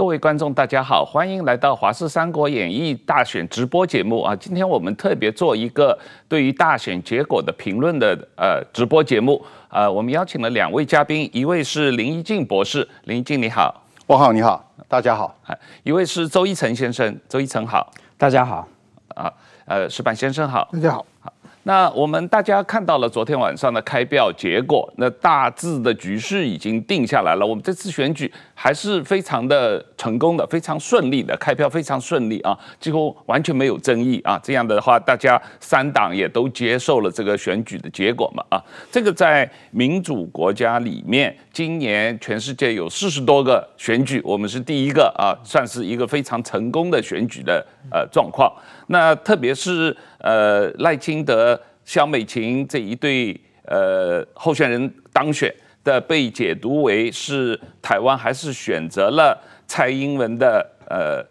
各位观众，大家好，欢迎来到《华视三国演义》大选直播节目啊！今天我们特别做一个对于大选结果的评论的呃直播节目。呃，我们邀请了两位嘉宾，一位是林一静博士，林一静你好，我好你好，大家好。一位是周一成先生，周一成好，大家好。啊，呃，石板先生好，大家好。那我们大家看到了昨天晚上的开票结果，那大致的局势已经定下来了。我们这次选举还是非常的成功的，非常顺利的开票，非常顺利啊，几乎完全没有争议啊。这样的话，大家三党也都接受了这个选举的结果嘛啊。这个在民主国家里面，今年全世界有四十多个选举，我们是第一个啊，算是一个非常成功的选举的呃状况。那特别是呃赖清德、萧美琴这一对呃候选人当选的被解读为是台湾还是选择了蔡英文的呃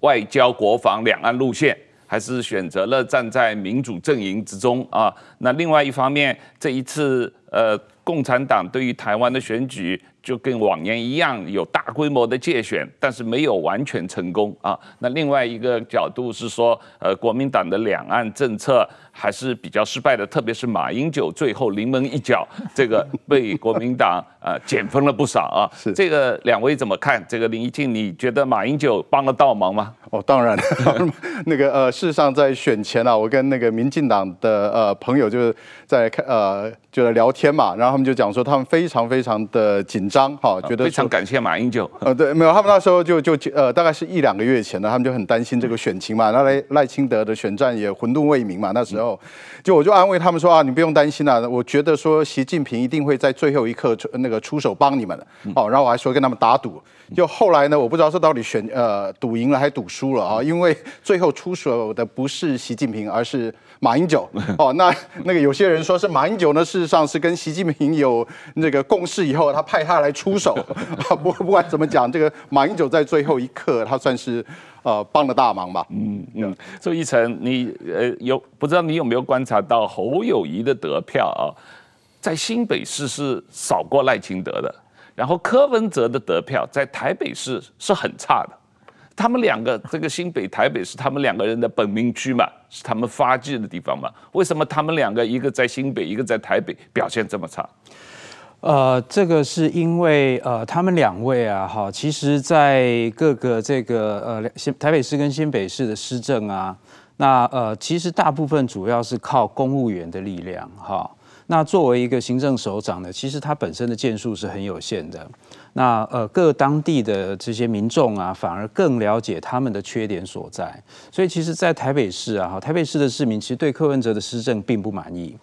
外交、国防、两岸路线，还是选择了站在民主阵营之中啊？那另外一方面，这一次呃共产党对于台湾的选举。就跟往年一样，有大规模的借选，但是没有完全成功啊。那另外一个角度是说，呃，国民党的两岸政策还是比较失败的，特别是马英九最后临门一脚，这个被国民党呃减分了不少啊。是这个两位怎么看？这个林一静，你觉得马英九帮了倒忙吗？哦，当然，那个呃，事实上在选前啊，我跟那个民进党的呃朋友就是在开呃就在聊天嘛，然后他们就讲说他们非常非常的紧张哈，觉得非常感谢马英九。呃，对，没有，他们那时候就就呃大概是一两个月前呢，他们就很担心这个选情嘛，那赖赖清德的选战也混沌未明嘛，那时候就我就安慰他们说啊，你不用担心啊，我觉得说习近平一定会在最后一刻出那个出手帮你们的，哦，然后我还说跟他们打赌，就后来呢，我不知道是到底选呃赌赢了还赌输了啊，因为最后出手的不是习近平，而是马英九 哦，那那个有些人说是马英九呢，事实上是跟习近平有那个共识以后，他派他来出手。不不管怎么讲，这个马英九在最后一刻，他算是呃帮了大忙吧。嗯嗯。所以一成，你呃有不知道你有没有观察到侯友谊的得票啊，在新北市是少过赖清德的，然后柯文哲的得票在台北市是很差的。他们两个，这个新北、台北是他们两个人的本命区嘛，是他们发迹的地方嘛？为什么他们两个一个在新北，一个在台北，表现这么差？呃，这个是因为呃，他们两位啊，哈，其实，在各个这个呃新台北市跟新北市的施政啊，那呃，其实大部分主要是靠公务员的力量，哈。那作为一个行政首长呢，其实他本身的建树是很有限的。那呃，各当地的这些民众啊，反而更了解他们的缺点所在。所以，其实，在台北市啊，哈，台北市的市民其实对柯文哲的施政并不满意。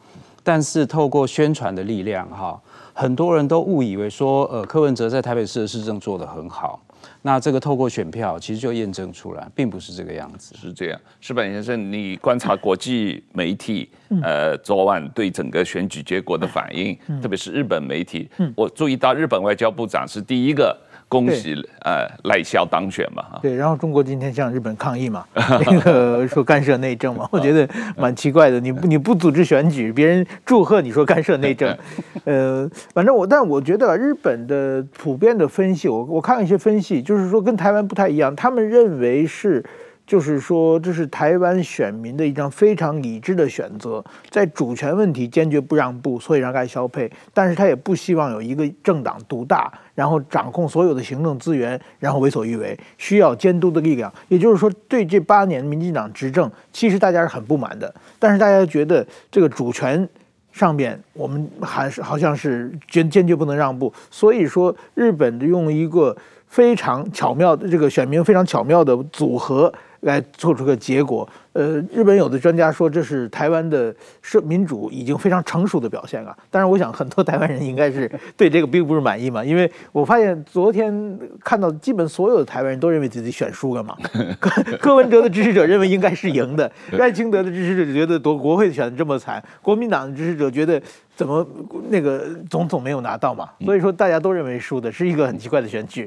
但是，透过宣传的力量，哈，很多人都误以为说，呃，柯文哲在台北市的施政做得很好。那这个透过选票，其实就验证出来，并不是这个样子。是这样，石板先生，你观察国际媒体，呃，昨晚对整个选举结果的反应，特别是日本媒体，我注意到日本外交部长是第一个。恭喜呃赖萧当选嘛哈，对，然后中国今天向日本抗议嘛，那个说干涉内政嘛，我觉得蛮奇怪的，你不你不组织选举，别人祝贺你说干涉内政，呃，反正我但我觉得日本的普遍的分析，我我看了一些分析，就是说跟台湾不太一样，他们认为是。就是说，这是台湾选民的一张非常理智的选择，在主权问题坚决不让步，所以让赖萧配。但是他也不希望有一个政党独大，然后掌控所有的行政资源，然后为所欲为，需要监督的力量。也就是说，对这八年民进党执政，其实大家是很不满的。但是大家觉得这个主权上面，我们还是好像是坚坚决不能让步。所以说，日本用一个非常巧妙的这个选民非常巧妙的组合。来做出个结果。呃，日本有的专家说，这是台湾的社民主已经非常成熟的表现了。当然，我想很多台湾人应该是对这个并不是满意嘛，因为我发现昨天看到基本所有的台湾人都认为自己选输了嘛。柯柯文哲的支持者认为应该是赢的，赖清德的支持者觉得夺国会选的这么惨，国民党的支持者觉得怎么那个总统没有拿到嘛，所以说大家都认为输的是一个很奇怪的选举，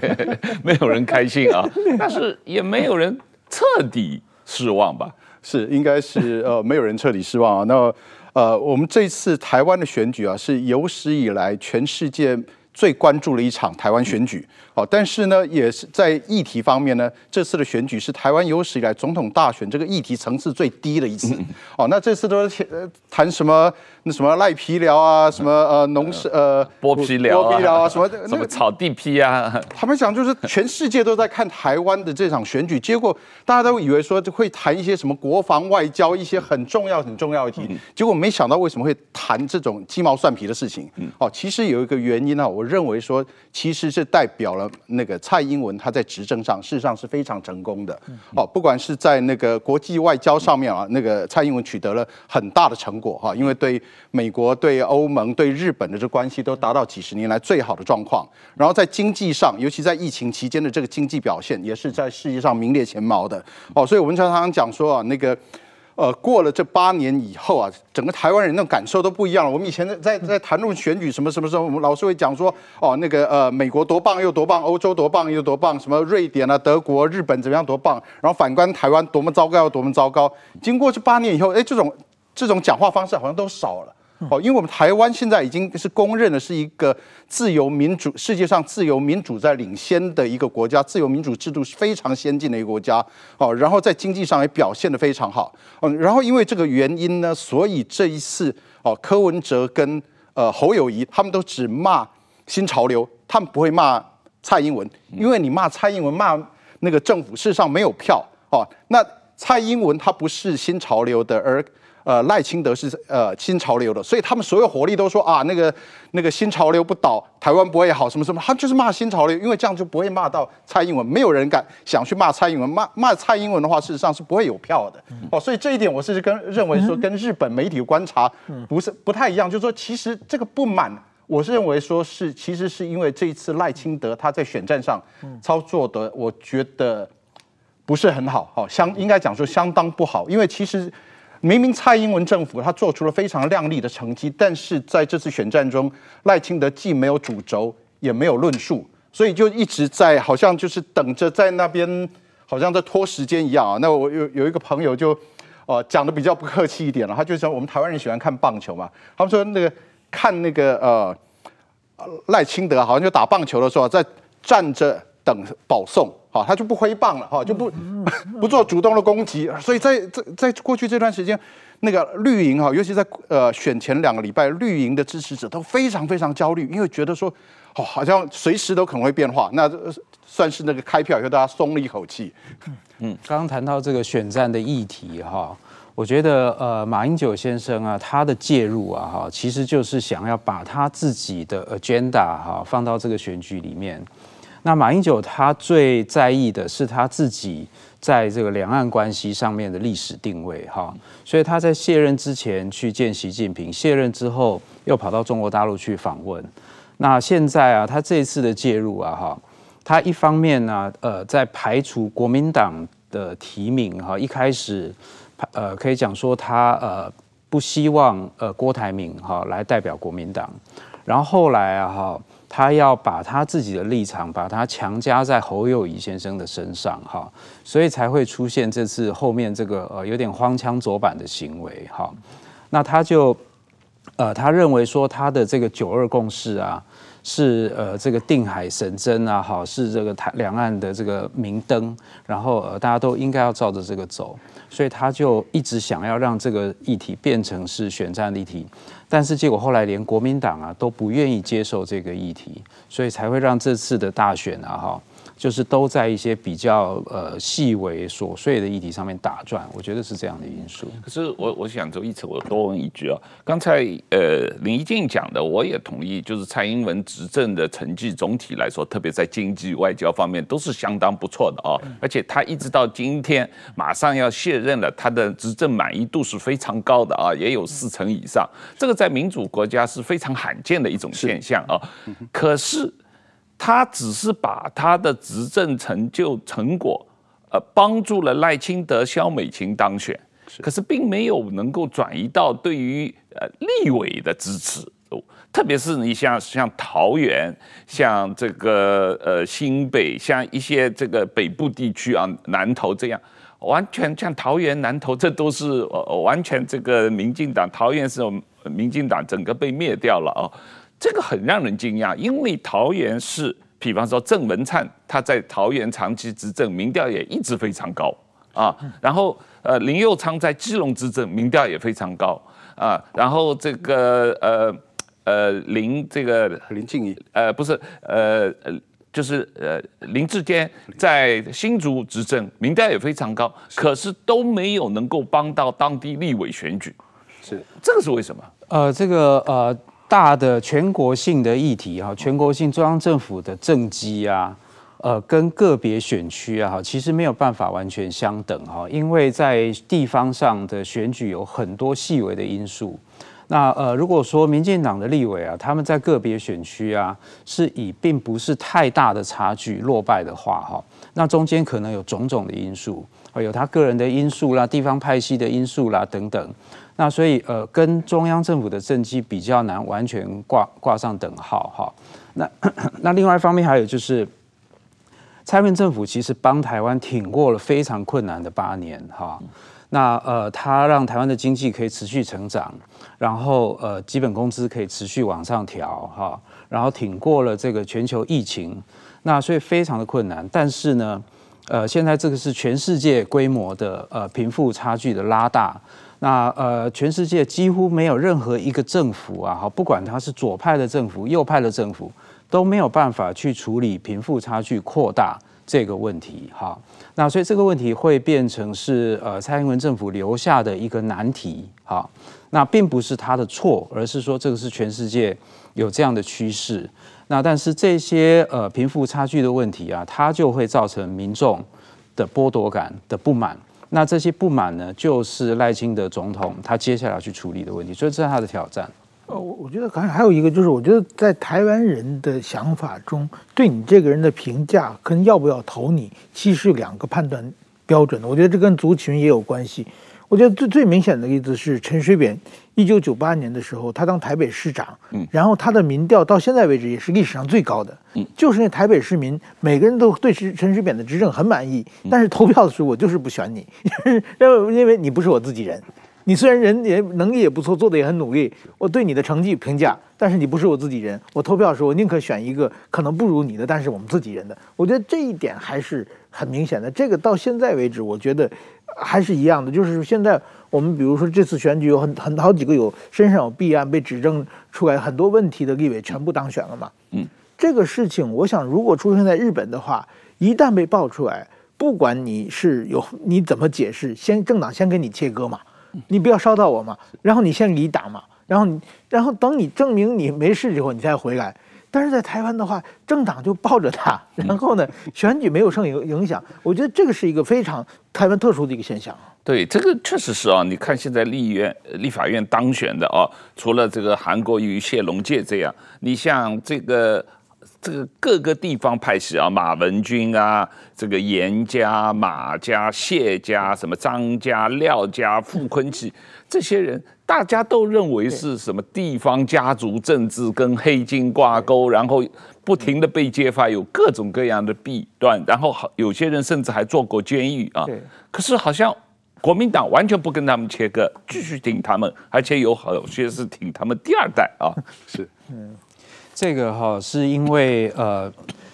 没有人开心啊，但是也没有人。彻底失望吧？是，应该是呃，没有人彻底失望啊。那呃，我们这次台湾的选举啊，是有史以来全世界最关注的一场台湾选举。哦，但是呢，也是在议题方面呢，这次的选举是台湾有史以来总统大选这个议题层次最低的一次。哦，那这次都是谈什么？那什么赖皮寮啊，什么呃农事呃剥皮寮啊，剥皮寮啊，什么 什么草地皮啊？他们想就是全世界都在看台湾的这场选举，结果大家都以为说会谈一些什么国防外交一些很重要很重要的题，结果没想到为什么会谈这种鸡毛蒜皮的事情。哦，其实有一个原因呢，我我认为说其实是代表了那个蔡英文他在执政上事实上是非常成功的。哦，不管是在那个国际外交上面啊，那个蔡英文取得了很大的成果哈，因为对。美国对欧盟、对日本的这关系都达到几十年来最好的状况，然后在经济上，尤其在疫情期间的这个经济表现，也是在世界上名列前茅的哦。所以我们常常讲说啊，那个呃，过了这八年以后啊，整个台湾人的感受都不一样了。我们以前在在在谈论选举什么什么时候，我们老是会讲说哦，那个呃，美国多棒又多棒，欧洲多棒又多棒，什么瑞典啊、德国、日本怎么样多棒，然后反观台湾多么糟糕又多么糟糕。经过这八年以后，哎，这种这种讲话方式好像都少了。哦，因为我们台湾现在已经是公认的是一个自由民主，世界上自由民主在领先的一个国家，自由民主制度是非常先进的一个国家。哦，然后在经济上也表现得非常好。嗯，然后因为这个原因呢，所以这一次哦，柯文哲跟呃侯友谊他们都只骂新潮流，他们不会骂蔡英文，因为你骂蔡英文骂那个政府，事实上没有票。哦，那蔡英文他不是新潮流的，而呃，赖清德是呃新潮流的，所以他们所有火力都说啊，那个那个新潮流不倒，台湾不会好，什么什么，他就是骂新潮流，因为这样就不会骂到蔡英文，没有人敢想去骂蔡英文，骂骂蔡英文的话，事实上是不会有票的。哦，所以这一点我是跟认为说跟日本媒体观察不是不太一样，就是说其实这个不满，我是认为说是其实是因为这一次赖清德他在选战上操作的，我觉得不是很好，好相应该讲说相当不好，因为其实。明明蔡英文政府他做出了非常亮丽的成绩，但是在这次选战中，赖清德既没有主轴，也没有论述，所以就一直在好像就是等着在那边，好像在拖时间一样啊。那我有有一个朋友就，呃，讲的比较不客气一点了，他就说我们台湾人喜欢看棒球嘛，他们说那个看那个呃赖清德好像就打棒球的时候在站着等保送。好，他就不挥棒了，哈，就不 不做主动的攻击，所以在在在过去这段时间，那个绿营哈，尤其在呃选前两个礼拜，绿营的支持者都非常非常焦虑，因为觉得说，哦，好像随时都可能会变化，那算是那个开票以后大家松了一口气。嗯，刚刚谈到这个选战的议题哈，我觉得呃马英九先生啊，他的介入啊哈，其实就是想要把他自己的 agenda 哈放到这个选举里面。那马英九他最在意的是他自己在这个两岸关系上面的历史定位哈，所以他在卸任之前去见习近平，卸任之后又跑到中国大陆去访问。那现在啊，他这一次的介入啊哈，他一方面呢，呃，在排除国民党的提名哈，一开始呃可以讲说他呃不希望呃郭台铭哈来代表国民党，然后后来啊哈。他要把他自己的立场，把他强加在侯友谊先生的身上，哈，所以才会出现这次后面这个呃有点荒腔走板的行为，哈。那他就呃他认为说他的这个九二共识啊，是呃这个定海神针啊，好，是这个台两岸的这个明灯，然后呃大家都应该要照着这个走，所以他就一直想要让这个议题变成是选战议题。但是结果后来连国民党啊都不愿意接受这个议题，所以才会让这次的大选啊哈。就是都在一些比较呃细微琐碎的议题上面打转，我觉得是这样的因素。可是我我想周一次我多问一句啊，刚才呃林一静讲的我也同意，就是蔡英文执政的成绩总体来说，特别在经济外交方面都是相当不错的啊，而且他一直到今天马上要卸任了，他的执政满意度是非常高的啊，也有四成以上，这个在民主国家是非常罕见的一种现象啊。可是。他只是把他的执政成就成果，呃，帮助了赖清德、萧美琴当选，可是并没有能够转移到对于呃立委的支持，特别是你像像桃园、像这个呃新北、像一些这个北部地区啊，南投这样，完全像桃园、南投，这都是呃完全这个民进党，桃园是民进党整个被灭掉了啊。这个很让人惊讶，因为桃园市，比方说郑文灿，他在桃园长期执政，民调也一直非常高啊。然后呃，林佑昌在基隆执政，民调也非常高啊。然后这个呃呃林这个林静怡呃不是呃呃就是呃林志坚在新竹执政，民调也非常高，可是都没有能够帮到当地立委选举。是这个是为什么？呃，这个呃大的全国性的议题哈，全国性中央政府的政绩啊，呃，跟个别选区啊，哈，其实没有办法完全相等哈，因为在地方上的选举有很多细微的因素。那呃，如果说民进党的立委啊，他们在个别选区啊，是以并不是太大的差距落败的话哈，那中间可能有种种的因素，有他个人的因素啦，地方派系的因素啦等等。那所以呃，跟中央政府的政绩比较难完全挂挂上等号哈。那那另外一方面还有就是，蔡英文政府其实帮台湾挺过了非常困难的八年哈。那呃，他让台湾的经济可以持续成长，然后呃，基本工资可以持续往上调哈，然后挺过了这个全球疫情。那所以非常的困难，但是呢，呃，现在这个是全世界规模的呃贫富差距的拉大。那呃，全世界几乎没有任何一个政府啊，哈，不管他是左派的政府、右派的政府，都没有办法去处理贫富差距扩大这个问题，哈。那所以这个问题会变成是呃蔡英文政府留下的一个难题，哈。那并不是他的错，而是说这个是全世界有这样的趋势。那但是这些呃贫富差距的问题啊，它就会造成民众的剥夺感的不满。那这些不满呢，就是赖清德总统他接下来要去处理的问题，所以这是他的挑战。呃，我我觉得可能还有一个就是，我觉得在台湾人的想法中，对你这个人的评价跟要不要投你，其实是两个判断标准的。我觉得这跟族群也有关系。我觉得最最明显的例子是陈水扁，一九九八年的时候，他当台北市长，嗯，然后他的民调到现在为止也是历史上最高的，嗯，就是那台北市民每个人都对陈陈水扁的执政很满意，但是投票的时候我就是不选你，因 为因为你不是我自己人，你虽然人也能力也不错，做的也很努力，我对你的成绩评价，但是你不是我自己人，我投票的时候我宁可选一个可能不如你的，但是我们自己人的，我觉得这一点还是很明显的。这个到现在为止，我觉得。还是一样的，就是现在我们比如说这次选举有很很好几个有身上有弊案被指证出来很多问题的立委全部当选了嘛。嗯，这个事情我想如果出现在日本的话，一旦被爆出来，不管你是有你怎么解释，先政党先给你切割嘛，你不要烧到我嘛，然后你先离党嘛，然后你然后等你证明你没事之后你再回来。但是在台湾的话，政党就抱着他，然后呢，选举没有受影影响。我觉得这个是一个非常台湾特殊的一个现象。对，这个确实是啊。你看现在立院、立法院当选的啊，除了这个韩国瑜、谢龙介这样，你像这个这个各个地方派系啊，马文君啊，这个严家、马家、谢家，什么张家、廖家、傅崐萁这些人。大家都认为是什么地方家族政治跟黑金挂钩，然后不停的被揭发有各种各样的弊端，然后好有些人甚至还坐过监狱啊。可是好像国民党完全不跟他们切割，继续挺他们，而且有好些是挺他们第二代啊。是，嗯，这个哈是因为呃，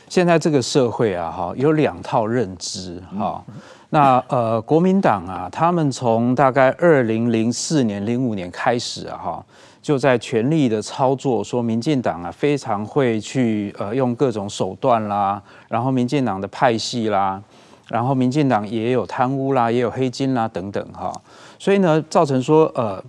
现在这个社会啊哈有两套认知哈。那呃，国民党啊，他们从大概二零零四年、零五年开始啊，哈，就在全力的操作，说民进党啊非常会去呃用各种手段啦，然后民进党的派系啦，然后民进党也有贪污啦，也有黑金啦等等哈，所以呢，造成说呃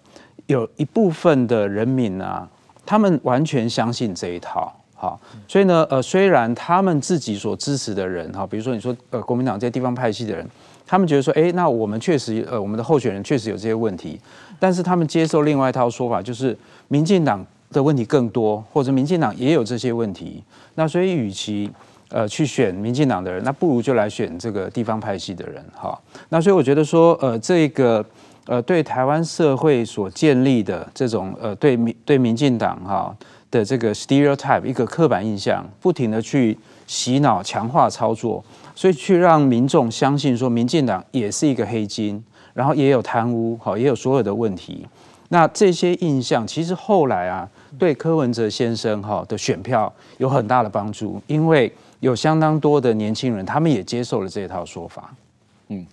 有一部分的人民啊，他们完全相信这一套。好，所以呢，呃，虽然他们自己所支持的人，哈，比如说你说，呃，国民党这些地方派系的人，他们觉得说，哎，那我们确实，呃，我们的候选人确实有这些问题，但是他们接受另外一套说法，就是民进党的问题更多，或者民进党也有这些问题，那所以与其，呃，去选民进党的人，那不如就来选这个地方派系的人，哈，那所以我觉得说，呃，这个，呃，对台湾社会所建立的这种，呃，对民对民进党，哈。的这个 stereotype 一个刻板印象，不停的去洗脑、强化操作，所以去让民众相信说，民进党也是一个黑金，然后也有贪污，好，也有所有的问题。那这些印象其实后来啊，对柯文哲先生哈的选票有很大的帮助，因为有相当多的年轻人，他们也接受了这套说法。嗯，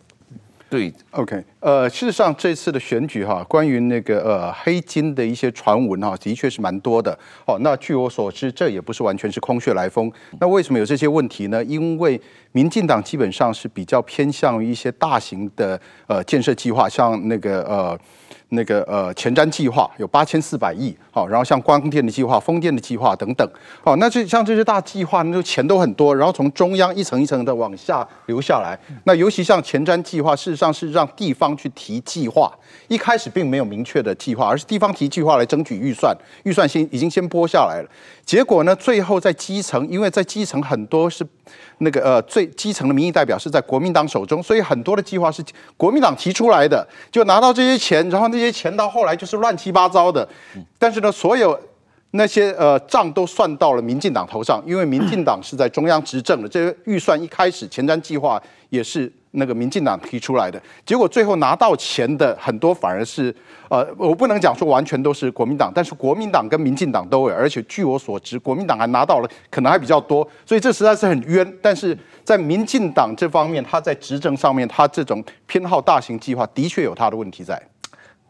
对，OK，呃，事实上这次的选举哈，关于那个呃黑金的一些传闻哈，的确是蛮多的。哦，那据我所知，这也不是完全是空穴来风。那为什么有这些问题呢？因为民进党基本上是比较偏向于一些大型的呃建设计划，像那个呃。那个呃前瞻计划有八千四百亿，好，然后像光电的计划、风电的计划等等，好，那这像这些大计划，那就钱都很多，然后从中央一层一层的往下流下来。那尤其像前瞻计划，事实上是让地方去提计划，一开始并没有明确的计划，而是地方提计划来争取预算，预算先已经先拨下来了。结果呢，最后在基层，因为在基层很多是。那个呃，最基层的民意代表是在国民党手中，所以很多的计划是国民党提出来的，就拿到这些钱，然后那些钱到后来就是乱七八糟的。但是呢，所有那些呃账都算到了民进党头上，因为民进党是在中央执政的，这个预算一开始前瞻计划也是。那个民进党提出来的，结果最后拿到钱的很多反而是，呃，我不能讲说完全都是国民党，但是国民党跟民进党都有，而且据我所知，国民党还拿到了，可能还比较多，所以这实在是很冤。但是在民进党这方面，他在执政上面，他这种偏好大型计划，的确有他的问题在。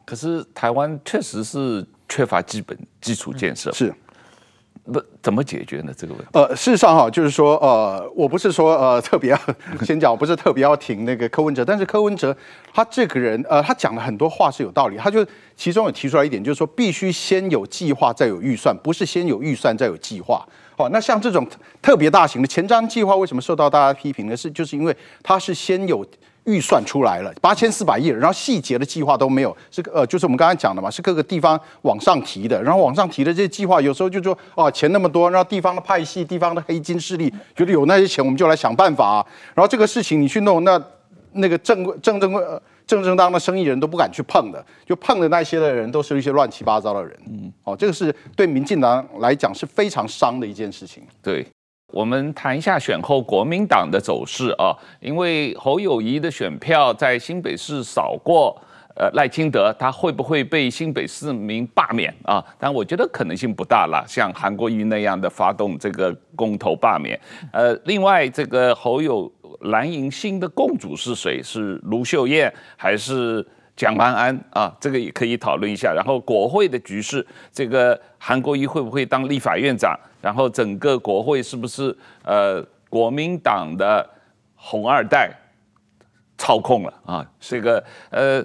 可是台湾确实是缺乏基本基础建设。是。不怎么解决呢？这个问题。呃，事实上哈，就是说，呃，我不是说呃特别要先讲，我不是特别要挺那个柯文哲，但是柯文哲他这个人，呃，他讲了很多话是有道理。他就其中有提出来一点，就是说必须先有计划再有预算，不是先有预算再有计划。哦，那像这种特别大型的前瞻计划，为什么受到大家批评呢？是就是因为它是先有。预算出来了八千四百亿，然后细节的计划都没有，是呃，就是我们刚才讲的嘛，是各个地方往上提的，然后往上提的这些计划，有时候就说哦，钱那么多，然后地方的派系、地方的黑金势力觉得有那些钱，我们就来想办法啊，然后这个事情你去弄，那那个正正正正正正当的生意人都不敢去碰的，就碰的那些的人都是一些乱七八糟的人，嗯，哦，这个是对民进党来讲是非常伤的一件事情，对。我们谈一下选后国民党的走势啊，因为侯友谊的选票在新北市少过呃赖清德，他会不会被新北市民罢免啊？但我觉得可能性不大了，像韩国瑜那样的发动这个公投罢免。呃，另外这个侯友蓝营新的共主是谁？是卢秀燕还是？蒋万安啊，这个也可以讨论一下。然后国会的局势，这个韩国瑜会不会当立法院长？然后整个国会是不是呃国民党的红二代操控了啊？这个呃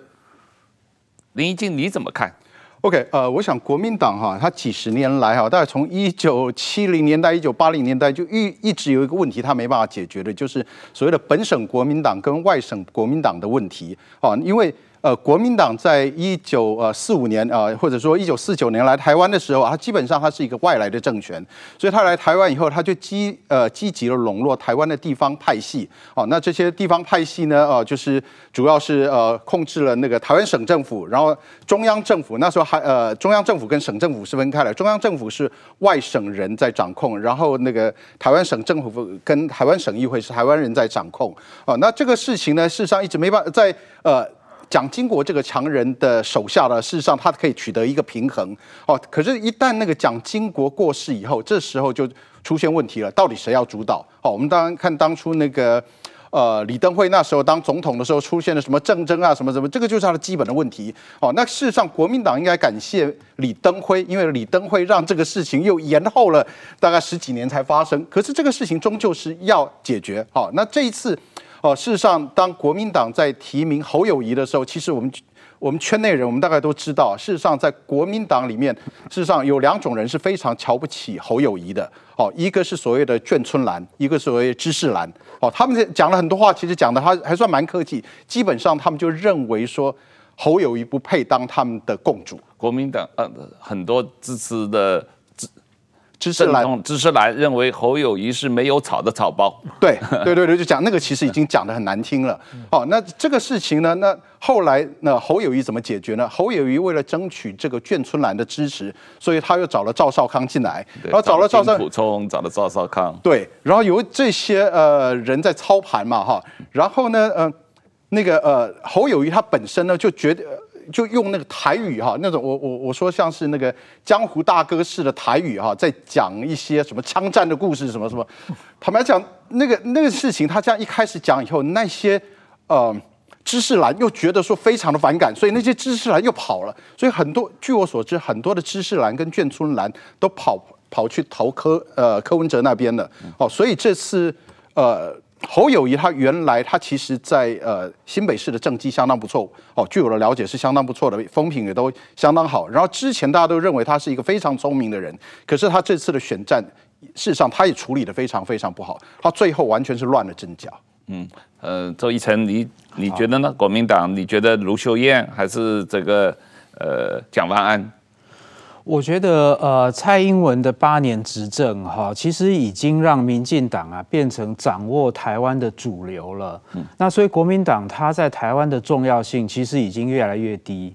林宜敬你怎么看？OK，呃，我想国民党哈，它几十年来哈，大概从一九七零年代、一九八零年代就一一直有一个问题，它没办法解决的，就是所谓的本省国民党跟外省国民党的问题啊，因为。呃，国民党在一九呃四五年啊、呃，或者说一九四九年来台湾的时候啊，基本上它是一个外来的政权，所以他来台湾以后，他就积呃积极的笼络台湾的地方派系。哦，那这些地方派系呢，呃，就是主要是呃控制了那个台湾省政府，然后中央政府那时候还呃中央政府跟省政府是分开来，中央政府是外省人在掌控，然后那个台湾省政府跟台湾省议会是台湾人在掌控。哦，那这个事情呢，事实上一直没办法在呃。蒋经国这个强人的手下呢，事实上他可以取得一个平衡哦。可是，一旦那个蒋经国过世以后，这时候就出现问题了。到底谁要主导？哦，我们当然看当初那个呃李登辉那时候当总统的时候，出现了什么政争啊，什么什么，这个就是他的基本的问题。哦，那事实上国民党应该感谢李登辉，因为李登辉让这个事情又延后了大概十几年才发生。可是这个事情终究是要解决。好，那这一次。哦，事实上，当国民党在提名侯友宜的时候，其实我们我们圈内人，我们大概都知道，事实上，在国民党里面，事实上有两种人是非常瞧不起侯友宜的。哦，一个是所谓的眷村蓝，一个所谓知识蓝。哦，他们讲了很多话，其实讲的还还算蛮客气。基本上，他们就认为说侯友宜不配当他们的共主。国民党呃很多支持的。知识蓝，知识蓝认为侯友谊是没有草的草包。对，对，对，对，就讲那个其实已经讲得很难听了。哦，那这个事情呢，那后来那侯友谊怎么解决呢？侯友谊为了争取这个眷村蓝的支持，所以他又找了赵少康进来，然后找了赵少补充，找了赵少康。对，然后由这些呃人在操盘嘛，哈，然后呢，呃，那个呃侯友谊他本身呢就觉得。就用那个台语哈，那种我我我说像是那个江湖大哥式的台语哈，在讲一些什么枪战的故事什么什么。坦白讲，那个那个事情，他这样一开始讲以后，那些呃知识蓝又觉得说非常的反感，所以那些知识蓝又跑了。所以很多据我所知，很多的知识蓝跟眷村蓝都跑跑去投柯呃柯文哲那边了。哦，所以这次呃。侯友谊他原来他其实在呃新北市的政绩相当不错哦，据我的了解是相当不错的，风评也都相当好。然后之前大家都认为他是一个非常聪明的人，可是他这次的选战，事实上他也处理得非常非常不好，他最后完全是乱了阵脚。嗯，呃，周一成，你你觉得呢？国民党，你觉得卢秀燕还是这个呃蒋万安？我觉得，呃，蔡英文的八年执政，哈，其实已经让民进党啊变成掌握台湾的主流了。嗯，那所以国民党他在台湾的重要性其实已经越来越低。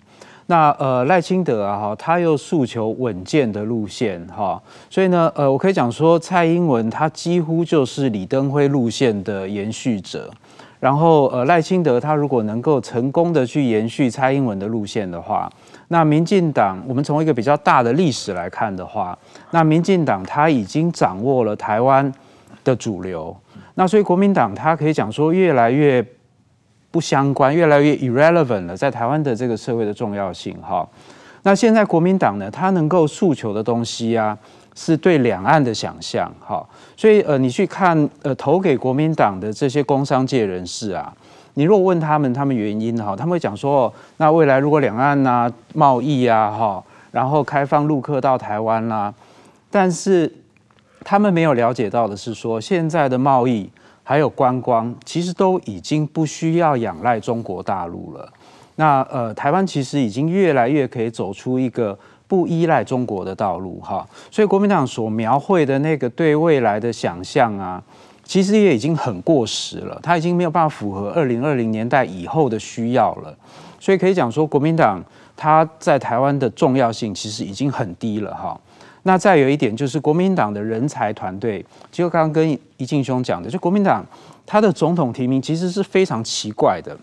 那呃赖清德啊，哈，他又诉求稳健的路线，哈，所以呢，呃，我可以讲说，蔡英文他几乎就是李登辉路线的延续者。然后，呃，赖清德他如果能够成功的去延续蔡英文的路线的话，那民进党，我们从一个比较大的历史来看的话，那民进党他已经掌握了台湾的主流，那所以国民党他可以讲说越来越不相关，越来越 irrelevant 了，在台湾的这个社会的重要性哈。那现在国民党呢，他能够诉求的东西啊，是对两岸的想象哈。所以呃，你去看呃投给国民党的这些工商界人士啊。你如果问他们，他们原因哈，他们会讲说，那未来如果两岸呐、啊、贸易啊哈，然后开放陆客到台湾啦、但是他们没有了解到的是说，现在的贸易还有观光，其实都已经不需要仰赖中国大陆了。那呃，台湾其实已经越来越可以走出一个不依赖中国的道路哈。所以国民党所描绘的那个对未来的想象啊。其实也已经很过时了，它已经没有办法符合二零二零年代以后的需要了，所以可以讲说，国民党它在台湾的重要性其实已经很低了哈。那再有一点就是，国民党的人才团队，就刚刚跟宜敬兄讲的，就国民党他的总统提名其实是非常奇怪的，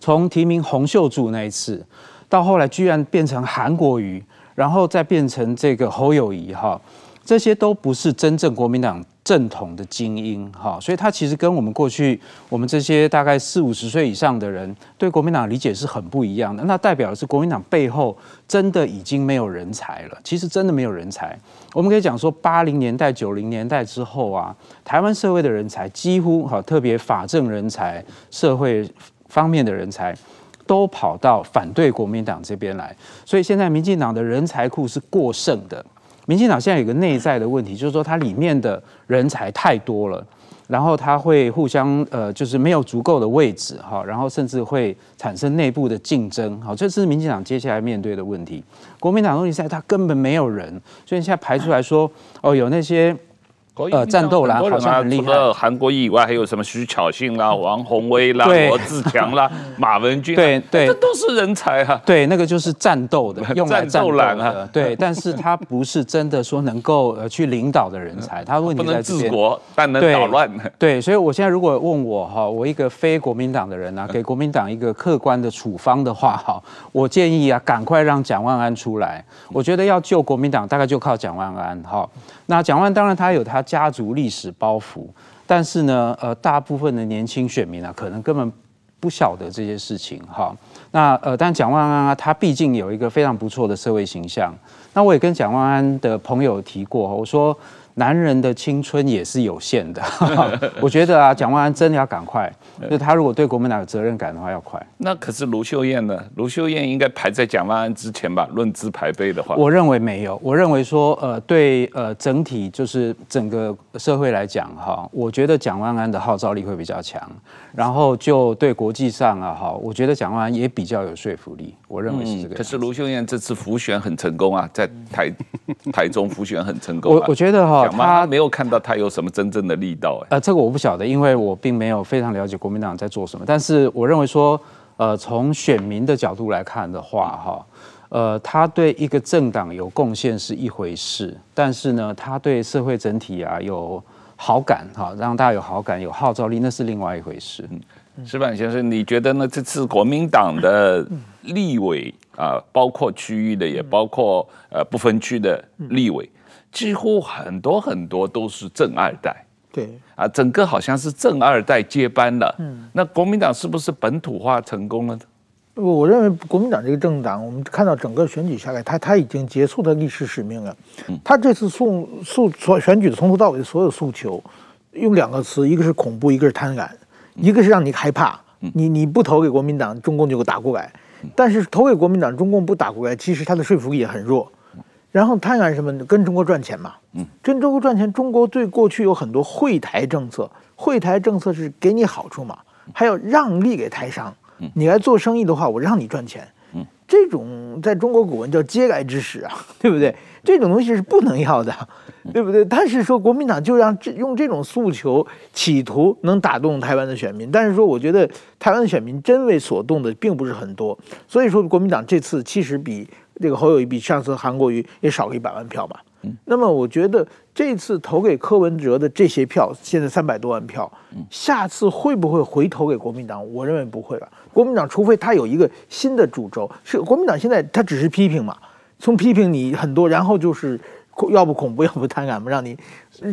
从提名洪秀柱那一次，到后来居然变成韩国瑜，然后再变成这个侯友宜哈，这些都不是真正国民党。正统的精英，哈，所以他其实跟我们过去我们这些大概四五十岁以上的人对国民党理解是很不一样的。那代表的是国民党背后真的已经没有人才了。其实真的没有人才。我们可以讲说，八零年代、九零年代之后啊，台湾社会的人才几乎哈，特别法政人才、社会方面的人才，都跑到反对国民党这边来。所以现在民进党的人才库是过剩的。民进党现在有个内在的问题，就是说它里面的人才太多了，然后它会互相呃，就是没有足够的位置哈，然后甚至会产生内部的竞争，好，这是民进党接下来面对的问题。国民党东西在它根本没有人，所以现在排出来说哦，有那些。呃，战斗蓝好像很厉害。除了韩国瑜以外，还有什么徐巧芯啦、王宏威啦、罗志强啦、马文君，对对，这都是人才啊。对，那个就是战斗的，用来战斗的。对，但是他不是真的说能够呃去领导的人才。他问题在治国，但能捣乱。对，所以我现在如果问我哈，我一个非国民党的人啊，给国民党一个客观的处方的话哈，我建议啊，赶快让蒋万安出来。我觉得要救国民党，大概就靠蒋万安哈。那蒋万安当然他有他家族历史包袱，但是呢，呃，大部分的年轻选民啊，可能根本不晓得这些事情哈。那呃，但蒋万安啊，他毕竟有一个非常不错的社会形象。那我也跟蒋万安的朋友提过，我说。男人的青春也是有限的，我觉得啊，蒋万安真的要赶快，就他如果对国民党有责任感的话，要快。那可是卢秀燕呢？卢秀燕应该排在蒋万安之前吧？论资排辈的话，我认为没有。我认为说，呃，对，呃，整体就是整个社会来讲，哈，我觉得蒋万安的号召力会比较强。然后就对国际上啊，哈，我觉得蒋万安也比较有说服力。我认为是这个、嗯。可是卢秀燕这次辅选很成功啊，在台 台中辅选很成功、啊。我我觉得哈。他没有看到他有什么真正的力道哎，呃，这个我不晓得，因为我并没有非常了解国民党在做什么。但是我认为说，呃，从选民的角度来看的话，哈，呃，他对一个政党有贡献是一回事，但是呢，他对社会整体啊有好感，哈，让大家有好感、有号召力，那是另外一回事。嗯，石板先生，你觉得呢？这次国民党的立委啊，包括区域的，也包括呃不分区的立委，几乎很多很多都是正二代。对啊，整个好像是正二代接班了。嗯，那国民党是不是本土化成功了呢？我认为国民党这个政党，我们看到整个选举下来，他他已经结束了历史使命了。他这次诉诉所选举的从头到尾的所有诉求，用两个词，一个是恐怖，一个是贪婪，一个是让你害怕。你你不投给国民党，中共就会打过来。但是投给国民党，中共不打过来，其实他的说服力也很弱。然后他干什么？跟中国赚钱嘛。嗯跟中国赚钱，中国对过去有很多惠台政策，惠台政策是给你好处嘛，还要让利给台商。你来做生意的话，我让你赚钱。嗯这种在中国古文叫嗟来之食啊，对不对？这种东西是不能要的，对不对？但是说国民党就让这用这种诉求，企图能打动台湾的选民。但是说，我觉得台湾的选民真为所动的并不是很多。所以说，国民党这次其实比这个侯友谊比上次韩国瑜也少了一百万票吧。那么我觉得这次投给柯文哲的这些票，现在三百多万票，下次会不会回投给国民党？我认为不会了。国民党除非他有一个新的主轴，是国民党现在他只是批评嘛，从批评你很多，然后就是要不恐怖，要不贪婪嘛，让你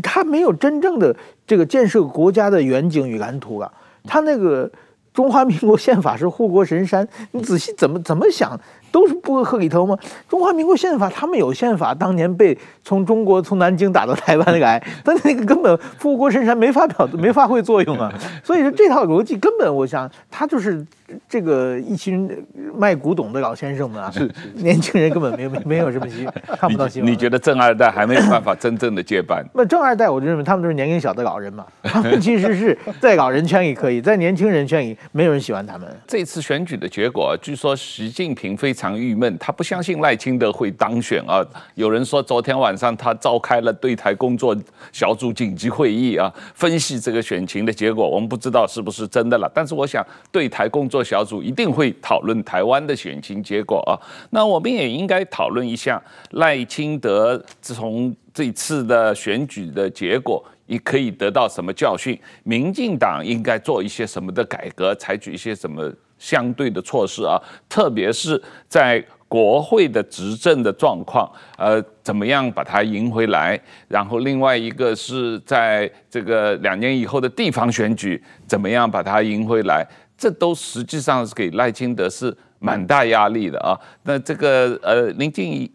他没有真正的这个建设国家的远景与蓝图啊。他那个中华民国宪法是护国神山，你仔细怎么怎么想？都是不合理头吗？中华民国宪法，他们有宪法，当年被从中国从南京打到台湾来，但那个根本护国神山没发表，没发挥作用啊。所以说这套逻辑根本，我想他就是这个一群卖古董的老先生们啊，是年轻人根本没有没有什么希 看不到希望。你觉得正二代还没有办法真正的接班？那正二代，我就认为他们都是年龄小的老人嘛。他们其实是在老人圈也可以，在年轻人圈里没有人喜欢他们。这次选举的结果，据说习近平非常。郁闷，他不相信赖清德会当选啊！有人说昨天晚上他召开了对台工作小组紧急会议啊，分析这个选情的结果。我们不知道是不是真的了，但是我想对台工作小组一定会讨论台湾的选情结果啊。那我们也应该讨论一下赖清德自从这次的选举的结果，你可以得到什么教训？民进党应该做一些什么的改革，采取一些什么？相对的措施啊，特别是在国会的执政的状况，呃，怎么样把它赢回来？然后另外一个是在这个两年以后的地方选举，怎么样把它赢回来？这都实际上是给赖清德是蛮大压力的啊。那这个呃，林静仪。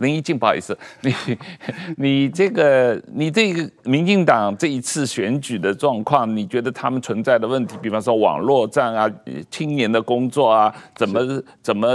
林一静，不好意思，你 你这个你这个民进党这一次选举的状况，你觉得他们存在的问题，比方说网络战啊、青年的工作啊，怎么怎么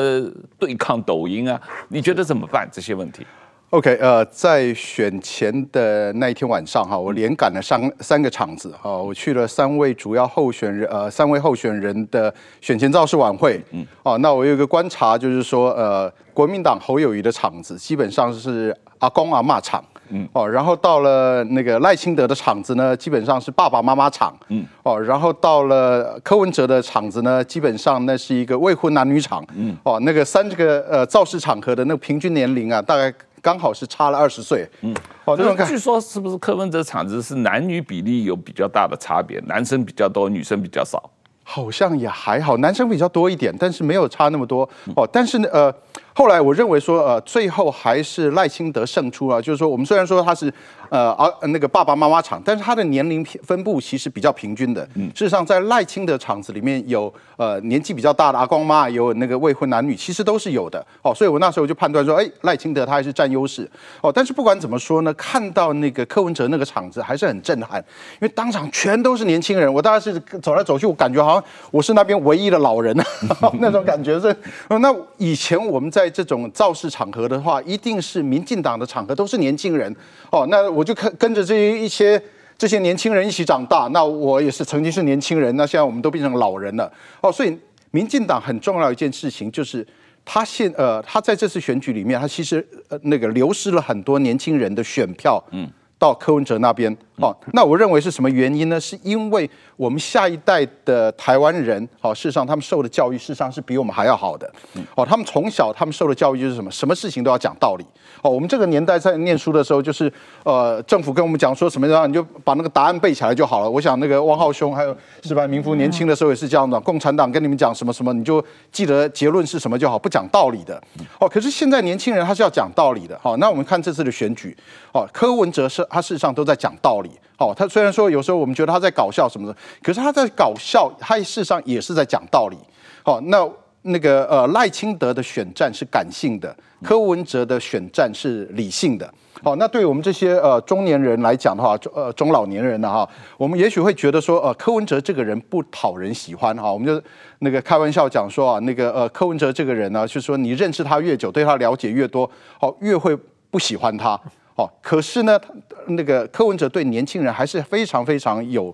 对抗抖音啊？你觉得怎么办这些问题？OK，呃，在选前的那一天晚上哈，我连赶了三三个场子哈，我去了三位主要候选人呃三位候选人的选前造势晚会，嗯，哦，那我有一个观察就是说，呃，国民党侯友谊的场子基本上是阿公阿嬷场，嗯，哦，然后到了那个赖清德的场子呢，基本上是爸爸妈妈场，嗯，哦，然后到了柯文哲的场子呢，基本上那是一个未婚男女场，嗯，哦，那个三这个呃造势场合的那个平均年龄啊，大概。刚好是差了二十岁，嗯，哦，那据说是不是柯文哲场子是男女比例有比较大的差别，男生比较多，女生比较少？好像也还好，男生比较多一点，但是没有差那么多哦。但是呢，呃，后来我认为说，呃，最后还是赖清德胜出啊，就是说，我们虽然说他是。呃，啊那个爸爸妈妈场，但是他的年龄分布其实比较平均的。嗯，事实上，在赖清德场子里面有呃年纪比较大的阿公妈，有那个未婚男女，其实都是有的。哦，所以我那时候就判断说，哎，赖清德他还是占优势。哦，但是不管怎么说呢，看到那个柯文哲那个场子还是很震撼，因为当场全都是年轻人。我大概是走来走去，我感觉好像我是那边唯一的老人 那种感觉是。那以前我们在在这种造势场合的话，一定是民进党的场合都是年轻人。哦，那。我就跟跟着这一些这些年轻人一起长大，那我也是曾经是年轻人，那现在我们都变成老人了哦。所以，民进党很重要一件事情就是，他现呃，他在这次选举里面，他其实呃那个流失了很多年轻人的选票，嗯，到柯文哲那边，好，那我认为是什么原因呢？是因为我们下一代的台湾人，好，事实上他们受的教育，事实上是比我们还要好的，哦，他们从小他们受的教育就是什么，什么事情都要讲道理，哦，我们这个年代在念书的时候，就是呃，政府跟我们讲说什么样，你就把那个答案背起来就好了。我想那个汪浩兄还有矢板明夫年轻的时候也是这样的，共产党跟你们讲什么什么，你就记得结论是什么就好，不讲道理的，哦，可是现在年轻人他是要讲道理的，好，那我们看这次的选举，哦，柯文哲是。他事实上都在讲道理，好，他虽然说有时候我们觉得他在搞笑什么的，可是他在搞笑，他事实上也是在讲道理，好，那那个呃赖清德的选战是感性的，柯文哲的选战是理性的，好，那对于我们这些呃中年人来讲的话，呃中老年人呢哈，我们也许会觉得说呃柯文哲这个人不讨人喜欢哈，我们就那个开玩笑讲说啊，那个呃柯文哲这个人呢，就是说你认识他越久，对他了解越多，好，越会不喜欢他。哦，可是呢，那个柯文哲对年轻人还是非常非常有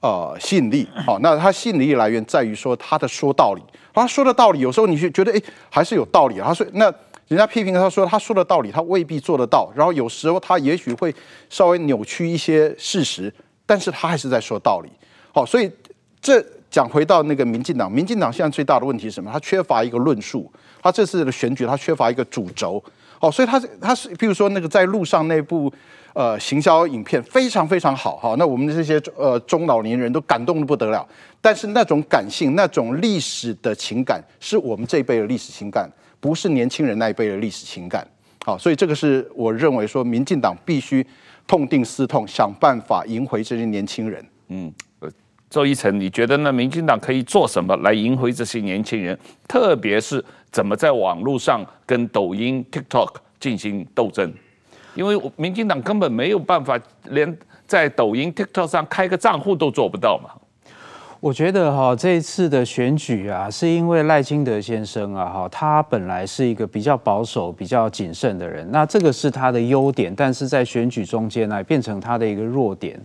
呃吸引力。哦，那他吸引力来源在于说他的说道理，他说的道理有时候你就觉得哎还是有道理。他说那人家批评他说他说的道理他未必做得到，然后有时候他也许会稍微扭曲一些事实，但是他还是在说道理。好，所以这讲回到那个民进党，民进党现在最大的问题是什么？他缺乏一个论述，他这次的选举他缺乏一个主轴。哦，所以他他是，比如说那个在路上那部呃行销影片非常非常好哈，那我们这些呃中老年人都感动的不得了。但是那种感性、那种历史的情感，是我们这一辈的历史情感，不是年轻人那一辈的历史情感。好，所以这个是我认为说，民进党必须痛定思痛，想办法赢回这些年轻人。嗯，周一成，你觉得呢？民进党可以做什么来赢回这些年轻人？特别是。怎么在网络上跟抖音、TikTok 进行斗争？因为民进党根本没有办法，连在抖音、TikTok 上开个账户都做不到嘛。我觉得哈，这一次的选举啊，是因为赖清德先生啊，哈，他本来是一个比较保守、比较谨慎的人，那这个是他的优点，但是在选举中间呢，变成他的一个弱点。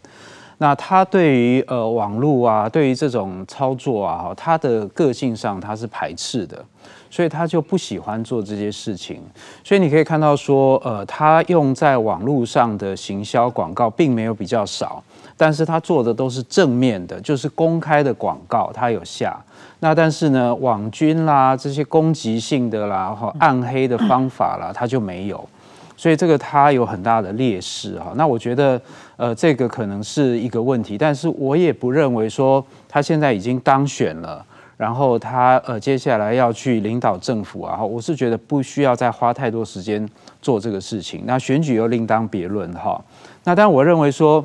那他对于呃网络啊，对于这种操作啊，哈，他的个性上他是排斥的。所以他就不喜欢做这些事情，所以你可以看到说，呃，他用在网络上的行销广告并没有比较少，但是他做的都是正面的，就是公开的广告，他有下。那但是呢，网军啦，这些攻击性的啦，哈，暗黑的方法啦，他就没有。所以这个他有很大的劣势哈。那我觉得，呃，这个可能是一个问题，但是我也不认为说他现在已经当选了。然后他呃接下来要去领导政府啊，我是觉得不需要再花太多时间做这个事情。那选举又另当别论哈。那当然我认为说，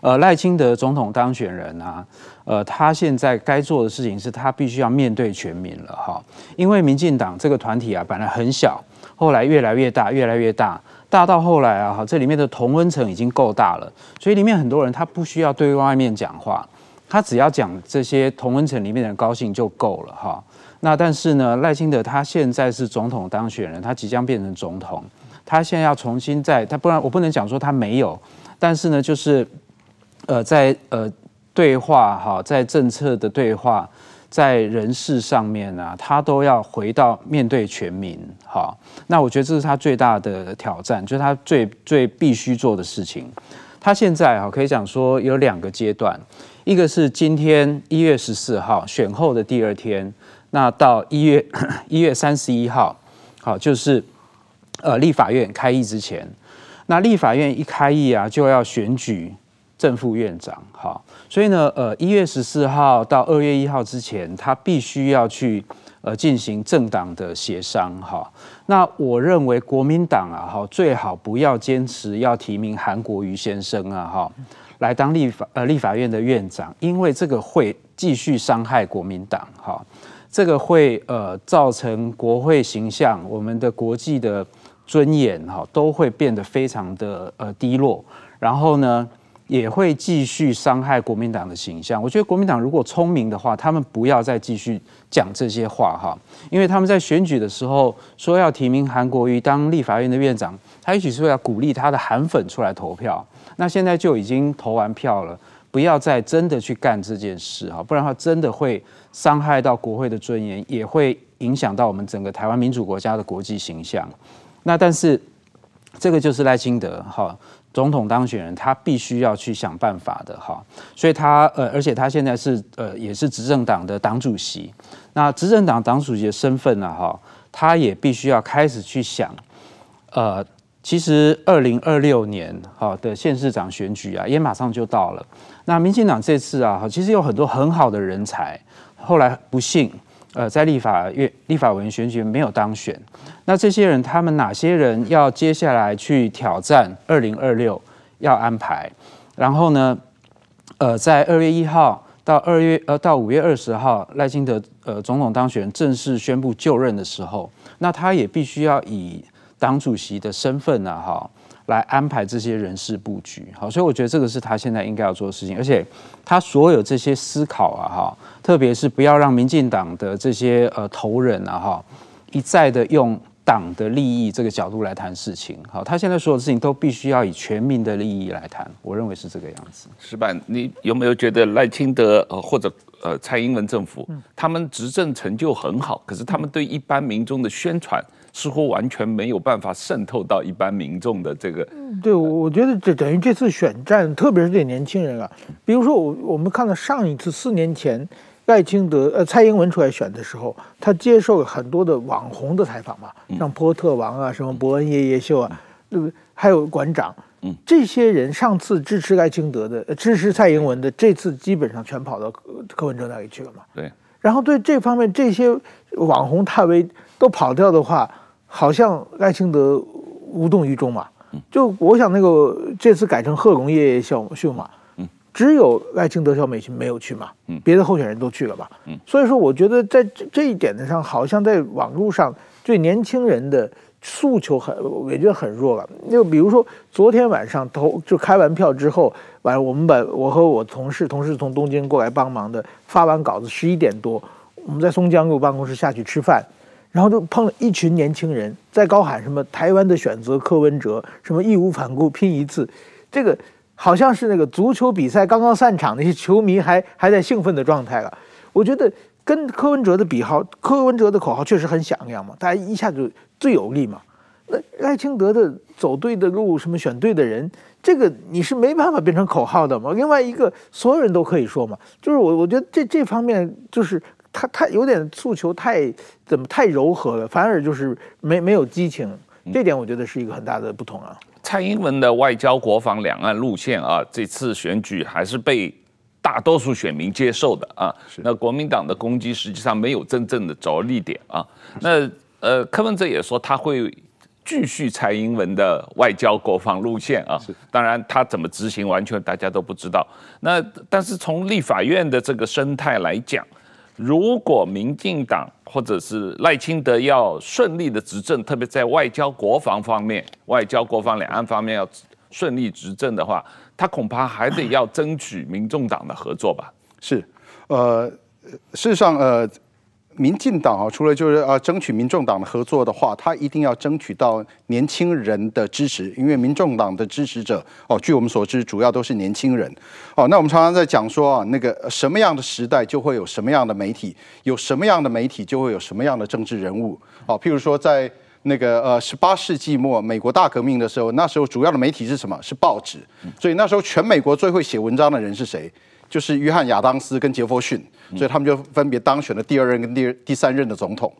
呃赖清德总统当选人啊，呃他现在该做的事情是他必须要面对全民了哈。因为民进党这个团体啊本来很小，后来越来越大，越来越大，大到后来啊哈这里面的同温层已经够大了，所以里面很多人他不需要对外面讲话。他只要讲这些同温层里面的人高兴就够了哈。那但是呢，赖清德他现在是总统当选人，他即将变成总统，他现在要重新在他不然我不能讲说他没有，但是呢，就是呃在呃对话哈，在政策的对话，在人事上面啊，他都要回到面对全民哈。那我觉得这是他最大的挑战，就是他最最必须做的事情。他现在哈可以讲说有两个阶段。一个是今天一月十四号选后的第二天，那到一月 一月三十一号，好，就是呃立法院开议之前，那立法院一开议啊，就要选举正副院长，好，所以呢，呃一月十四号到二月一号之前，他必须要去呃进行政党的协商，哈，那我认为国民党啊，哈，最好不要坚持要提名韩国瑜先生啊，哈。来当立法呃立法院的院长，因为这个会继续伤害国民党，哈，这个会呃造成国会形象、我们的国际的尊严，哈，都会变得非常的呃低落。然后呢，也会继续伤害国民党的形象。我觉得国民党如果聪明的话，他们不要再继续讲这些话，哈，因为他们在选举的时候说要提名韩国瑜当立法院的院长，他也许是为了鼓励他的韩粉出来投票。那现在就已经投完票了，不要再真的去干这件事哈，不然的话真的会伤害到国会的尊严，也会影响到我们整个台湾民主国家的国际形象。那但是这个就是赖清德哈，总统当选人，他必须要去想办法的哈。所以他呃，而且他现在是呃，也是执政党的党主席。那执政党党主席的身份呢，哈，他也必须要开始去想，呃，其实二零二六年哈的县市长选举啊，也马上就到了。那民进党这次啊，其实有很多很好的人才，后来不幸。呃，在立法院立法委员选举没有当选，那这些人他们哪些人要接下来去挑战二零二六要安排？然后呢，呃，在二月一号到二月呃到五月二十号，赖清德呃总统当选正式宣布就任的时候，那他也必须要以党主席的身份呢、哈。来安排这些人事布局，好，所以我觉得这个是他现在应该要做的事情，而且他所有这些思考啊，哈，特别是不要让民进党的这些呃头人啊，哈，一再的用党的利益这个角度来谈事情，好，他现在所有事情都必须要以全民的利益来谈，我认为是这个样子。石板，你有没有觉得赖清德呃或者呃蔡英文政府，他们执政成就很好，可是他们对一般民众的宣传？似乎完全没有办法渗透到一般民众的这个。对，我觉得这等于这次选战，特别是对年轻人啊，比如说我我们看到上一次四年前赖清德呃蔡英文出来选的时候，他接受了很多的网红的采访嘛，像波特王啊，什么伯恩夜夜秀啊，对不对？还有馆长，嗯，这些人上次支持赖清德的，支持蔡英文的，这次基本上全跑到柯文哲那里去了嘛。对。然后对这方面这些网红大 V 都跑掉的话。好像赖清德无动于衷嘛，就我想那个这次改成贺龙夜夜秀秀嘛，只有赖清德、萧美琴没有去嘛，别的候选人都去了吧，所以说我觉得在这这一点上，好像在网络上对年轻人的诉求很，我觉得很弱了。就比如说昨天晚上投就开完票之后，晚上我们把我和我同事，同事从东京过来帮忙的，发完稿子十一点多，我们在松江路办公室下去吃饭。然后就碰了一群年轻人，在高喊什么“台湾的选择柯文哲”，什么“义无反顾拼一次”，这个好像是那个足球比赛刚刚散场，那些球迷还 还在兴奋的状态了。我觉得跟柯文哲的比号，柯文哲的口号确实很响亮嘛，大家一下就最有力嘛。那赖清德的走对的路，什么选对的人，这个你是没办法变成口号的嘛。另外一个，所有人都可以说嘛，就是我我觉得这这方面就是。他他有点诉求太怎么太柔和了，反而就是没没有激情，这点我觉得是一个很大的不同啊。蔡英文的外交、国防、两岸路线啊，这次选举还是被大多数选民接受的啊。那国民党的攻击实际上没有真正的着力点啊。那呃，柯文哲也说他会继续蔡英文的外交、国防路线啊。当然他怎么执行，完全大家都不知道。那但是从立法院的这个生态来讲。如果民进党或者是赖清德要顺利的执政，特别在外交国防方面、外交国防两岸方面要顺利执政的话，他恐怕还得要争取民众党的合作吧？是，呃，事实上，呃。民进党啊，除了就是啊争取民众党的合作的话，他一定要争取到年轻人的支持，因为民众党的支持者哦，据我们所知，主要都是年轻人。哦，那我们常常在讲说啊，那个什么样的时代就会有什么样的媒体，有什么样的媒体就会有什么样的政治人物。哦，譬如说在那个呃十八世纪末美国大革命的时候，那时候主要的媒体是什么？是报纸。所以那时候全美国最会写文章的人是谁？就是约翰亚当斯跟杰佛逊，所以他们就分别当选了第二任跟第第三任的总统。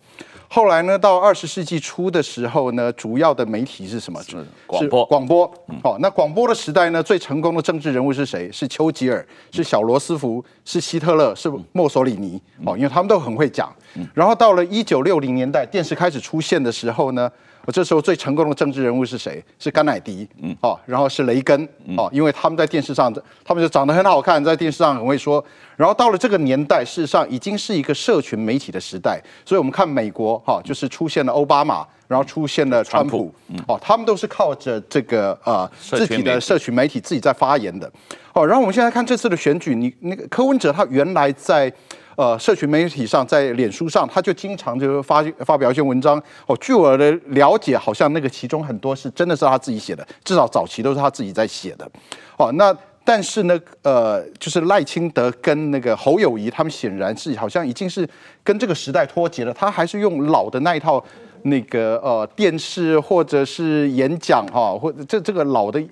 后来呢，到二十世纪初的时候呢，主要的媒体是什么？是广播。广播。好，那广播的时代呢，最成功的政治人物是谁？是丘吉尔，是小罗斯福，是希特勒，是墨索里尼。哦，因为他们都很会讲。然后到了一九六零年代，电视开始出现的时候呢。我这时候最成功的政治人物是谁？是甘乃迪，嗯，哦，然后是雷根，哦，因为他们在电视上，他们就长得很好看，在电视上很会说。然后到了这个年代，事实上已经是一个社群媒体的时代。所以我们看美国，哈，就是出现了奥巴马，然后出现了川普，哦，他们都是靠着这个呃自己的社群媒体自己在发言的。哦，然后我们现在看这次的选举，你那个柯文哲他原来在。呃，社群媒体上，在脸书上，他就经常就发发表一些文章。哦，据我的了解，好像那个其中很多是真的是他自己写的，至少早期都是他自己在写的。哦，那但是呢，呃，就是赖清德跟那个侯友谊，他们显然是好像已经是跟这个时代脱节了。他还是用老的那一套那个呃电视或者是演讲哈，或者这这个老的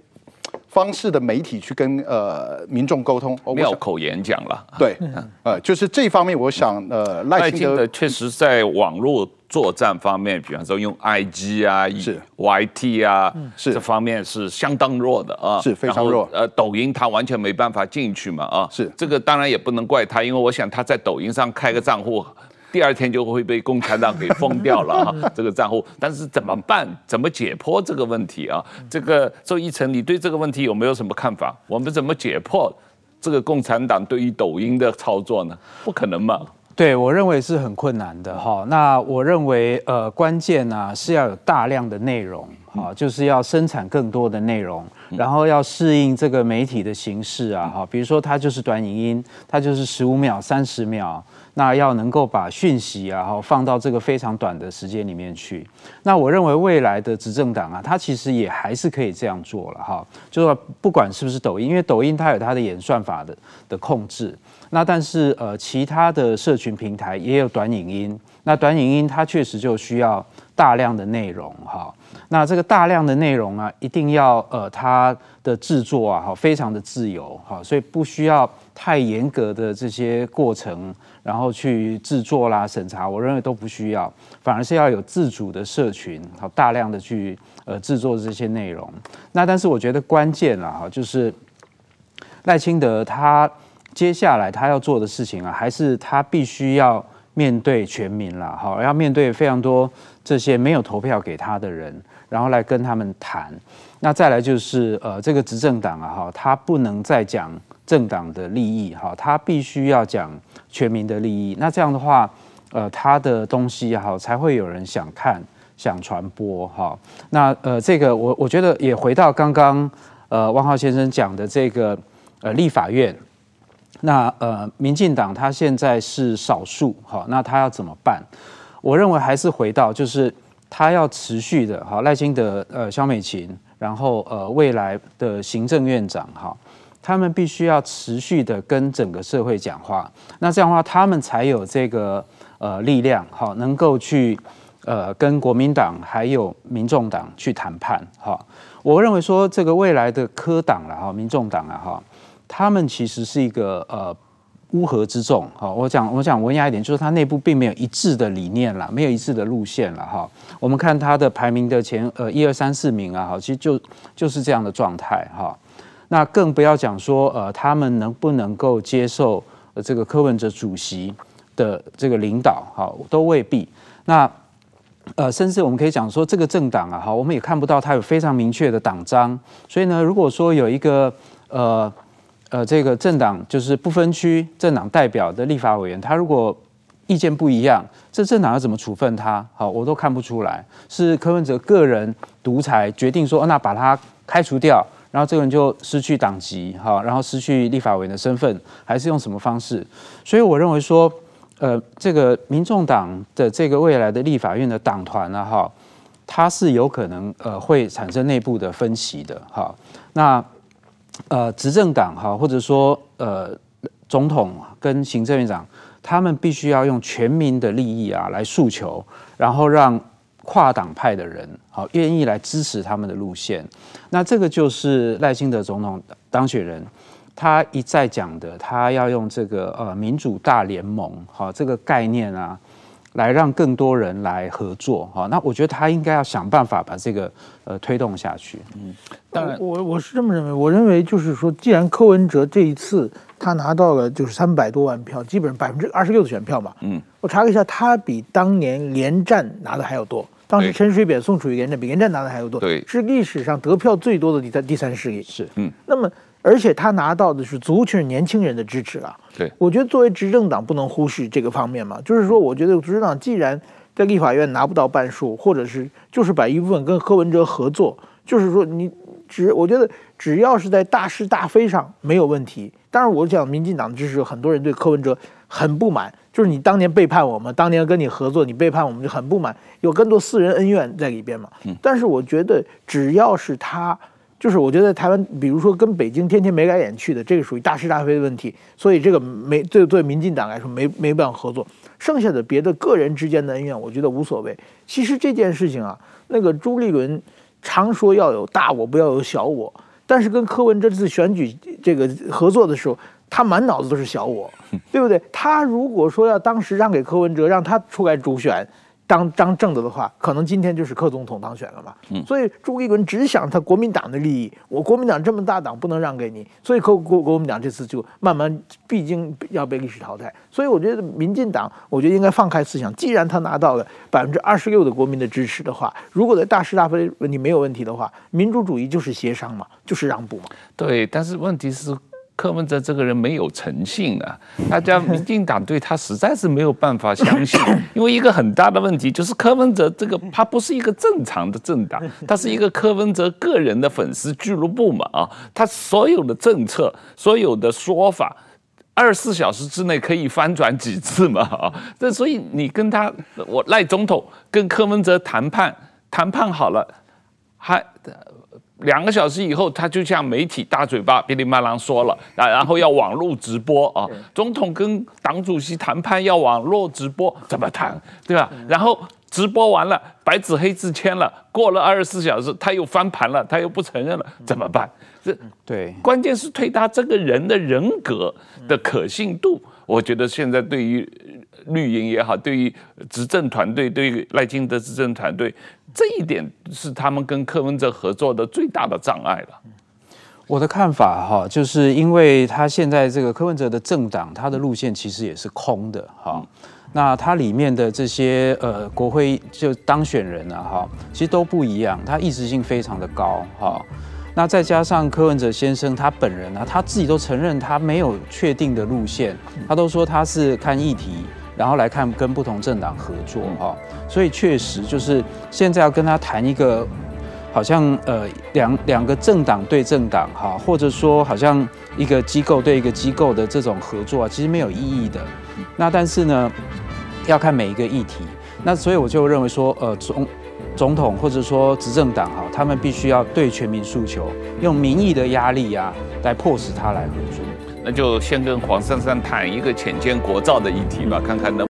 方式的媒体去跟呃民众沟通，庙口演讲了。对，呃，就是这方面，我想呃赖清德确实在网络作战方面，比方说用 IG 啊，是 YT 啊，是这方面是相当弱的啊，是非常弱。呃，抖音他完全没办法进去嘛啊，是这个当然也不能怪他，因为我想他在抖音上开个账户。第二天就会被共产党给封掉了 哈，这个账户。但是怎么办？怎么解剖这个问题啊？这个周一成，你对这个问题有没有什么看法？我们怎么解剖这个共产党对于抖音的操作呢？不可能嘛？对，我认为是很困难的哈。那我认为呃，关键呢是要有大量的内容哈，就是要生产更多的内容，然后要适应这个媒体的形式啊哈。比如说它就是短影音，它就是十五秒、三十秒。那要能够把讯息啊，哈，放到这个非常短的时间里面去。那我认为未来的执政党啊，它其实也还是可以这样做了哈。就是不管是不是抖音，因为抖音它有它的演算法的的控制。那但是呃，其他的社群平台也有短影音。那短影音它确实就需要大量的内容哈。那这个大量的内容啊，一定要呃它的制作啊，哈，非常的自由哈，所以不需要太严格的这些过程。然后去制作啦、审查，我认为都不需要，反而是要有自主的社群，好大量的去呃制作这些内容。那但是我觉得关键了哈，就是赖清德他接下来他要做的事情啊，还是他必须要面对全民了，好要面对非常多这些没有投票给他的人，然后来跟他们谈。那再来就是呃这个执政党啊哈，他不能再讲政党的利益哈，他必须要讲。全民的利益，那这样的话，呃，他的东西哈才会有人想看、想传播哈。那呃，这个我我觉得也回到刚刚呃汪浩先生讲的这个呃立法院，那呃民进党他现在是少数哈，那他要怎么办？我认为还是回到就是他要持续的哈赖清德呃萧美琴，然后呃未来的行政院长哈。他们必须要持续的跟整个社会讲话，那这样的话，他们才有这个呃力量，好，能够去呃跟国民党还有民众党去谈判，哈。我认为说这个未来的科党了哈，民众党啊哈，他们其实是一个呃乌合之众，哈。我讲我讲文雅一点，就是他内部并没有一致的理念了，没有一致的路线了，哈。我们看他的排名的前呃一二三四名啊，哈，其实就就是这样的状态，哈。那更不要讲说，呃，他们能不能够接受这个柯文哲主席的这个领导，好，都未必。那呃，甚至我们可以讲说，这个政党啊，哈，我们也看不到他有非常明确的党章。所以呢，如果说有一个呃呃这个政党就是不分区政党代表的立法委员，他如果意见不一样，这政党要怎么处分他？好，我都看不出来，是柯文哲个人独裁决定说，那把他开除掉。然后这个人就失去党籍，哈，然后失去立法委员的身份，还是用什么方式？所以我认为说，呃，这个民众党的这个未来的立法院的党团呢，哈，它是有可能呃会产生内部的分歧的，哈。那呃，执政党哈，或者说呃，总统跟行政院长，他们必须要用全民的利益啊来诉求，然后让。跨党派的人，好愿意来支持他们的路线，那这个就是赖清德总统当选人，他一再讲的，他要用这个呃民主大联盟，好这个概念啊，来让更多人来合作，好，那我觉得他应该要想办法把这个呃推动下去。嗯，当然，我我是这么认为，我认为就是说，既然柯文哲这一次他拿到了就是三百多万票，基本上百分之二十六的选票嘛，嗯，我查了一下，他比当年连战拿的还要多。当时陈水扁、宋楚瑜连战比连战拿的还要多，对，是历史上得票最多的第三第三势力。是，嗯，那么而且他拿到的是族群年轻人的支持啊。对，我觉得作为执政党不能忽视这个方面嘛。就是说，我觉得执政党既然在立法院拿不到半数，或者是就是把一部分跟柯文哲合作，就是说你只我觉得只要是在大是大非上没有问题。当然，我讲民进党的支持，很多人对柯文哲很不满。就是你当年背叛我们，当年跟你合作，你背叛我们就很不满，有更多私人恩怨在里边嘛。但是我觉得，只要是他，就是我觉得台湾，比如说跟北京天天眉来眼去的，这个属于大是大非的问题，所以这个没对对民进党来说没没办法合作。剩下的别的个人之间的恩怨，我觉得无所谓。其实这件事情啊，那个朱立伦常说要有大我，不要有小我。但是跟柯文哲这次选举这个合作的时候，他满脑子都是小我，对不对？他如果说要当时让给柯文哲，让他出来主选。当当正的的话，可能今天就是克总统当选了嘛。嗯，所以朱立伦只想他国民党的利益，我国民党这么大党不能让给你，所以国国国民党这次就慢慢，毕竟要被历史淘汰。所以我觉得民进党，我觉得应该放开思想，既然他拿到了百分之二十六的国民的支持的话，如果在大是大非问题没有问题的话，民主主义就是协商嘛，就是让步嘛。对，但是问题是。柯文哲这个人没有诚信啊，大家民进党对他实在是没有办法相信，因为一个很大的问题就是柯文哲这个他不是一个正常的政党，他是一个柯文哲个人的粉丝俱乐部嘛啊，他所有的政策、所有的说法，二十四小时之内可以翻转几次嘛啊，这所以你跟他我赖总统跟柯文哲谈判，谈判好了还。两个小时以后，他就向媒体大嘴巴噼里啪啦说了啊，然后要网络直播啊。总统跟党主席谈判要网络直播，怎么谈？对吧？然后直播完了，白纸黑字签了，过了二十四小时，他又翻盘了，他又不承认了，怎么办？这对，关键是推他这个人的人格的可信度，我觉得现在对于绿营也好，对于执政团队，对于赖清德执政团队。这一点是他们跟柯文哲合作的最大的障碍了。我的看法哈，就是因为他现在这个柯文哲的政党，他的路线其实也是空的哈。那他里面的这些呃国会就当选人啊哈，其实都不一样，他意识性非常的高哈。那再加上柯文哲先生他本人啊，他自己都承认他没有确定的路线，他都说他是看议题。然后来看跟不同政党合作哈，所以确实就是现在要跟他谈一个，好像呃两两个政党对政党哈，或者说好像一个机构对一个机构的这种合作啊，其实没有意义的。那但是呢，要看每一个议题。那所以我就认为说，呃总总统或者说执政党哈，他们必须要对全民诉求，用民意的压力啊，来迫使他来合作。那就先跟黄珊珊谈一个浅见国造的议题吧，看看能。